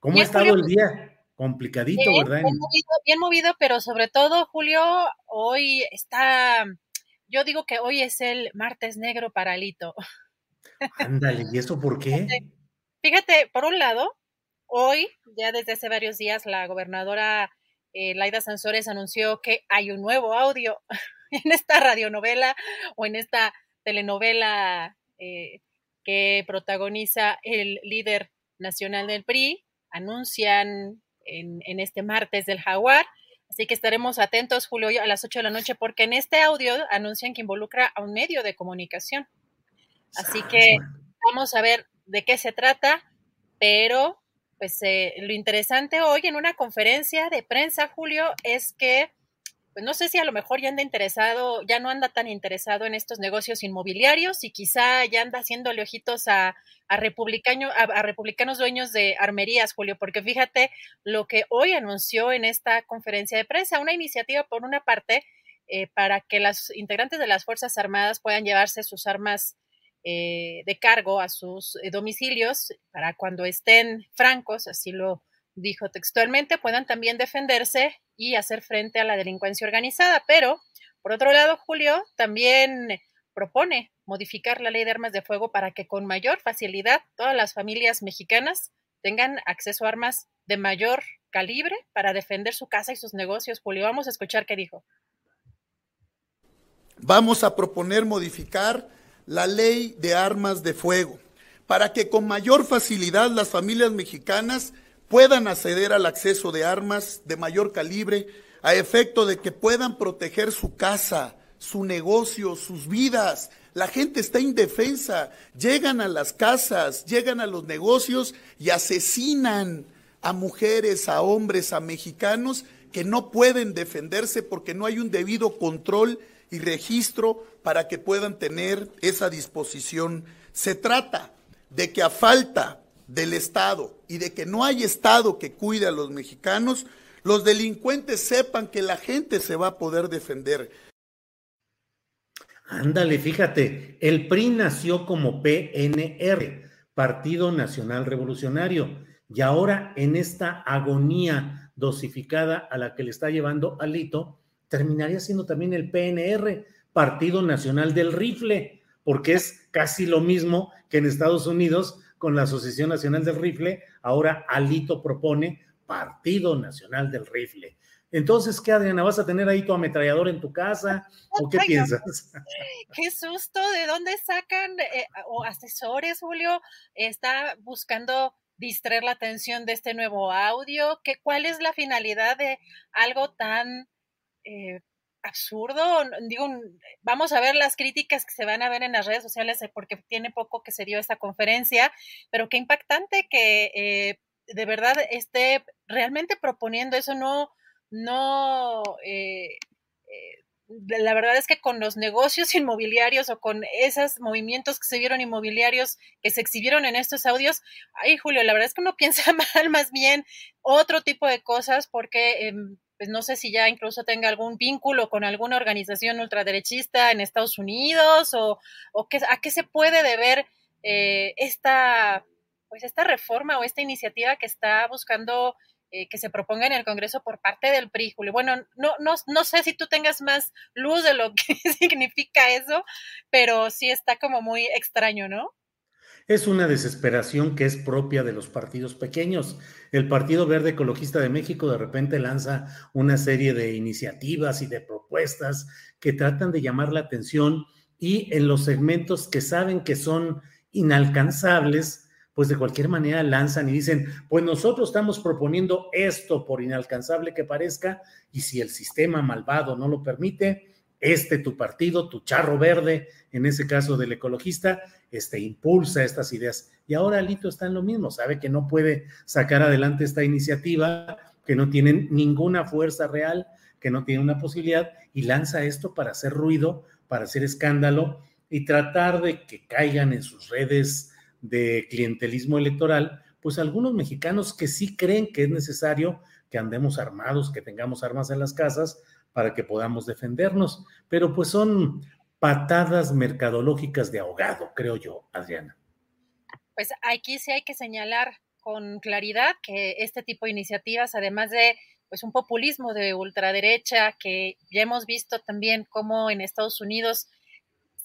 ¿Cómo ha estado el día? Complicadito, bien, ¿verdad? Bien movido, bien movido, pero sobre todo, Julio, hoy está, yo digo que hoy es el martes negro para Alito. Ándale, ¿y eso por qué? Fíjate, por un lado, hoy, ya desde hace varios días, la gobernadora eh, Laida Sansores anunció que hay un nuevo audio en esta radionovela o en esta telenovela eh, que protagoniza el líder nacional del PRI. Anuncian en, en, este martes del Jaguar. Así que estaremos atentos, Julio, a las 8 de la noche, porque en este audio anuncian que involucra a un medio de comunicación. Así que vamos a ver de qué se trata, pero pues eh, lo interesante hoy en una conferencia de prensa, Julio, es que pues no sé si a lo mejor ya anda interesado, ya no anda tan interesado en estos negocios inmobiliarios y quizá ya anda haciéndole ojitos a, a, republicano, a, republicanos dueños de armerías, Julio, porque fíjate lo que hoy anunció en esta conferencia de prensa, una iniciativa por una parte eh, para que las integrantes de las Fuerzas Armadas puedan llevarse sus armas eh, de cargo a sus eh, domicilios para cuando estén francos, así lo dijo textualmente, puedan también defenderse y hacer frente a la delincuencia organizada. Pero, por otro lado, Julio también propone modificar la ley de armas de fuego para que con mayor facilidad todas las familias mexicanas tengan acceso a armas de mayor calibre para defender su casa y sus negocios. Julio, vamos a escuchar qué dijo. Vamos a proponer modificar la ley de armas de fuego para que con mayor facilidad las familias mexicanas puedan acceder al acceso de armas de mayor calibre a efecto de que puedan proteger su casa, su negocio, sus vidas. La gente está indefensa, llegan a las casas, llegan a los negocios y asesinan a mujeres, a hombres, a mexicanos que no pueden defenderse porque no hay un debido control y registro para que puedan tener esa disposición. Se trata de que a falta del Estado y de que no hay Estado que cuide a los mexicanos, los delincuentes sepan que la gente se va a poder defender. Ándale, fíjate, el PRI nació como PNR, Partido Nacional Revolucionario, y ahora en esta agonía dosificada a la que le está llevando Alito, terminaría siendo también el PNR, Partido Nacional del Rifle, porque es casi lo mismo que en Estados Unidos con la Asociación Nacional del Rifle, ahora Alito propone Partido Nacional del Rifle. Entonces, ¿qué, Adriana? ¿Vas a tener ahí tu ametrallador en tu casa? ¿O qué Ay, piensas? Qué susto, ¿de dónde sacan eh, o asesores, Julio? Está buscando distraer la atención de este nuevo audio. ¿Qué, ¿Cuál es la finalidad de algo tan eh, absurdo. Digo, vamos a ver las críticas que se van a ver en las redes sociales eh, porque tiene poco que se dio esta conferencia, pero qué impactante que eh, de verdad esté realmente proponiendo eso. No, no, eh, la verdad es que con los negocios inmobiliarios o con esos movimientos que se vieron inmobiliarios que se exhibieron en estos audios, ay Julio, la verdad es que uno piensa mal, más bien otro tipo de cosas porque... Eh, pues no sé si ya incluso tenga algún vínculo con alguna organización ultraderechista en Estados Unidos o, o qué, a qué se puede deber eh, esta, pues esta reforma o esta iniciativa que está buscando eh, que se proponga en el Congreso por parte del PRI, Julio. Bueno, no, no, no sé si tú tengas más luz de lo que significa eso, pero sí está como muy extraño, ¿no? Es una desesperación que es propia de los partidos pequeños. El Partido Verde Ecologista de México de repente lanza una serie de iniciativas y de propuestas que tratan de llamar la atención y en los segmentos que saben que son inalcanzables, pues de cualquier manera lanzan y dicen, pues nosotros estamos proponiendo esto por inalcanzable que parezca y si el sistema malvado no lo permite, este tu partido, tu charro verde, en ese caso del ecologista, este, impulsa estas ideas. Y ahora Alito está en lo mismo, sabe que no puede sacar adelante esta iniciativa, que no tiene ninguna fuerza real, que no tiene una posibilidad, y lanza esto para hacer ruido, para hacer escándalo y tratar de que caigan en sus redes de clientelismo electoral, pues algunos mexicanos que sí creen que es necesario que andemos armados, que tengamos armas en las casas, para que podamos defendernos. Pero pues son patadas mercadológicas de ahogado, creo yo, Adriana. Pues aquí sí hay que señalar con claridad que este tipo de iniciativas, además de pues un populismo de ultraderecha que ya hemos visto también cómo en Estados Unidos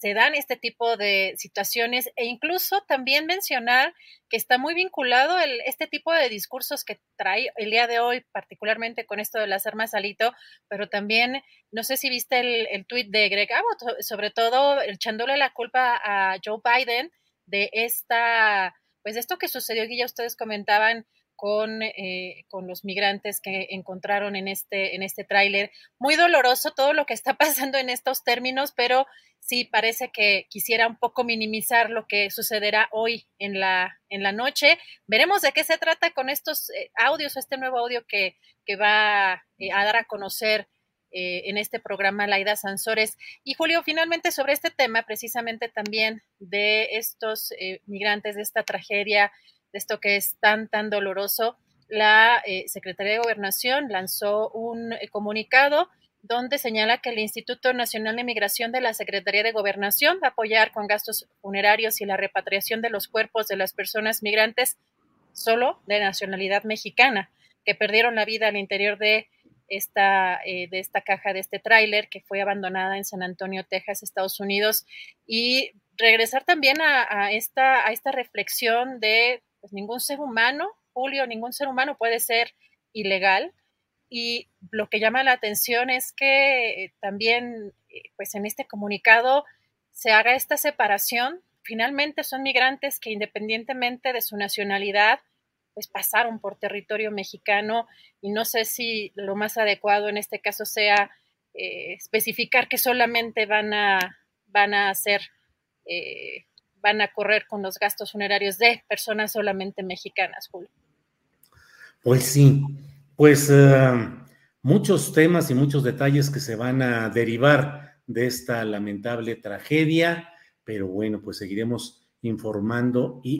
se dan este tipo de situaciones e incluso también mencionar que está muy vinculado el, este tipo de discursos que trae el día de hoy, particularmente con esto de las armas alito, pero también, no sé si viste el, el tuit de Greg Abbott, sobre todo echándole la culpa a Joe Biden de esta, pues de esto que sucedió, que ya ustedes comentaban, con, eh, con, los migrantes que encontraron en este, en este tráiler. Muy doloroso todo lo que está pasando en estos términos, pero sí parece que quisiera un poco minimizar lo que sucederá hoy en la, en la noche. Veremos de qué se trata con estos eh, audios este nuevo audio que, que va eh, a dar a conocer eh, en este programa Laida Sansores. Y Julio, finalmente sobre este tema, precisamente también de estos migrantes, de esta tragedia, de esto que es tan, tan doloroso, la Secretaría de Gobernación lanzó un comunicado donde señala que el Instituto Nacional de Migración de la Secretaría de Gobernación va a apoyar con gastos funerarios y la repatriación de los cuerpos de las personas migrantes solo de nacionalidad mexicana que perdieron la vida al interior de esta, eh, de esta caja, de este tráiler que fue abandonada en San Antonio, Texas, Estados Unidos, y regresar también a, esta, a esta reflexión de pues, ningún ser humano, Julio, ningún ser humano puede ser ilegal, y lo que llama la atención es que eh, también, eh, pues en este comunicado se haga esta separación. Finalmente son migrantes que independientemente de su nacionalidad, pues pasaron por territorio mexicano y no sé si lo más adecuado en este caso sea eh, especificar que solamente van a, van a hacer, van a correr con los gastos funerarios de personas solamente mexicanas, Julio. Pues sí, pues eh, muchos temas y muchos detalles que se van a derivar de esta lamentable tragedia, pero bueno, pues seguiremos informando y